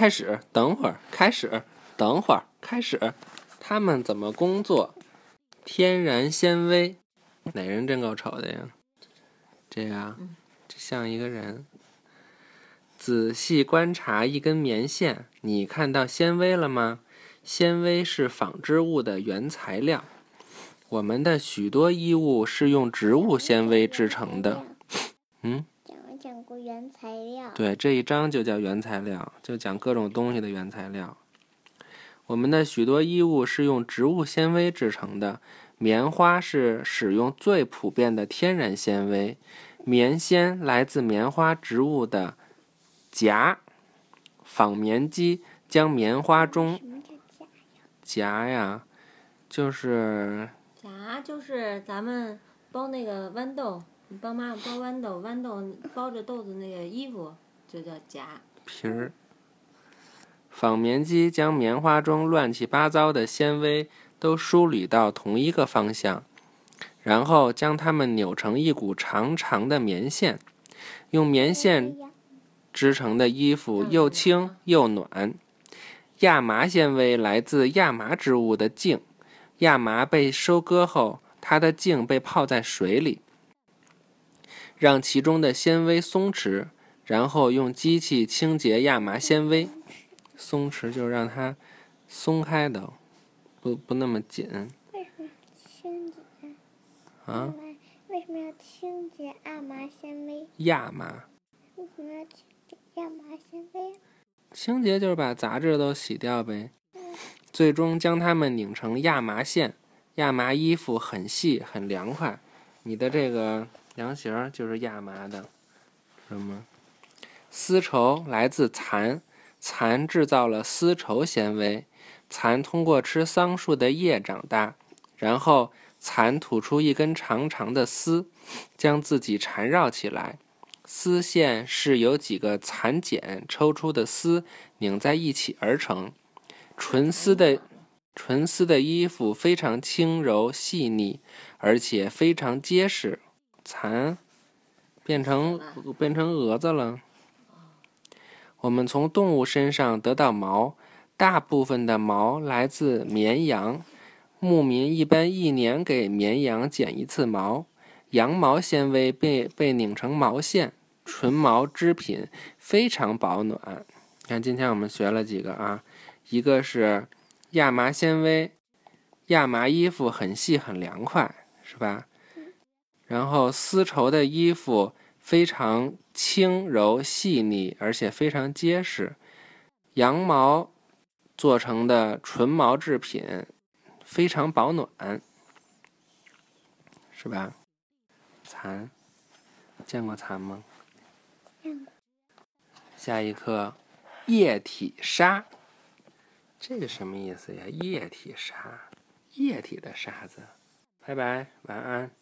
开始，等会儿，开始，等会儿，开始。他们怎么工作？天然纤维，哪人真够丑的呀？这样，这像一个人。仔细观察一根棉线，你看到纤维了吗？纤维是纺织物的原材料。我们的许多衣物是用植物纤维制成的。嗯，过原材料？对，这一章就叫原材料，就讲各种东西的原材料。我们的许多衣物是用植物纤维制成的。棉花是使用最普遍的天然纤维。棉纤来自棉花植物的荚。纺棉机将棉花中什么叫假呀？荚呀，就是夹就是咱们包那个豌豆，你帮妈妈包豌豆，豌豆包着豆子那个衣服就叫夹。皮儿。纺棉机将棉花中乱七八糟的纤维都梳理到同一个方向，然后将它们扭成一股长长的棉线。用棉线织成的衣服又轻又暖。亚麻纤维来自亚麻植物的茎，亚麻被收割后，它的茎被泡在水里，让其中的纤维松弛，然后用机器清洁亚麻纤维。松弛就是让它松开的，不不那么紧为什么清洁？啊。为什么要清洁亚麻纤维？亚麻为什么要清洁亚麻纤维？清洁就是把杂质都洗掉呗，最终将它们拧成亚麻线。亚麻衣服很细很凉快，你的这个凉席儿就是亚麻的，知道吗？丝绸来自蚕，蚕制造了丝绸纤维。蚕通过吃桑树的叶长大，然后蚕吐出一根长长的丝，将自己缠绕起来。丝线是由几个蚕茧抽出的丝拧在一起而成。纯丝的纯丝的衣服非常轻柔细腻，而且非常结实。蚕变成变成蛾子了。我们从动物身上得到毛，大部分的毛来自绵羊。牧民一般一年给绵羊剪一次毛。羊毛纤维被被拧成毛线，纯毛织品非常保暖。看，今天我们学了几个啊？一个是亚麻纤维，亚麻衣服很细很凉快，是吧？然后丝绸的衣服非常轻柔细腻，而且非常结实。羊毛做成的纯毛制品非常保暖，是吧？蚕，见过蚕吗？下一课，液体沙，这个什么意思呀？液体沙，液体的沙子。拜拜，晚安。